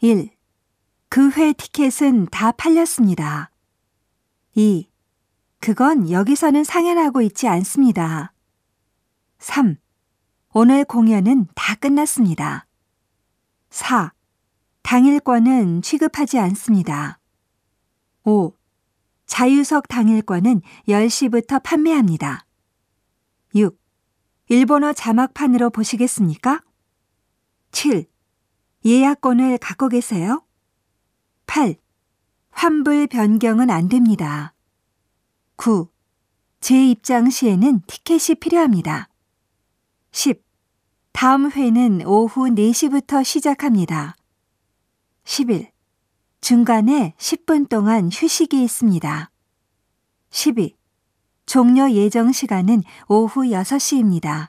1. 그 회 티켓은 다 팔렸습니다. 2. 그건 여기서는 상연하고 있지 않습니다. 3. 오늘 공연은 다 끝났습니다. 4. 당일권은 취급하지 않습니다. 5. 자유석 당일권은 10시부터 판매합니다. 6. 일본어 자막판으로 보시겠습니까? 7. 예약권을 갖고 계세요? 8. 환불 변경은 안 됩니다. 9. 제 입장 시에는 티켓이 필요합니다. 10. 다음 회는 오후 4시부터 시작합니다. 11. 중간에 10분 동안 휴식이 있습니다. 12. 종료 예정 시간은 오후 6시입니다.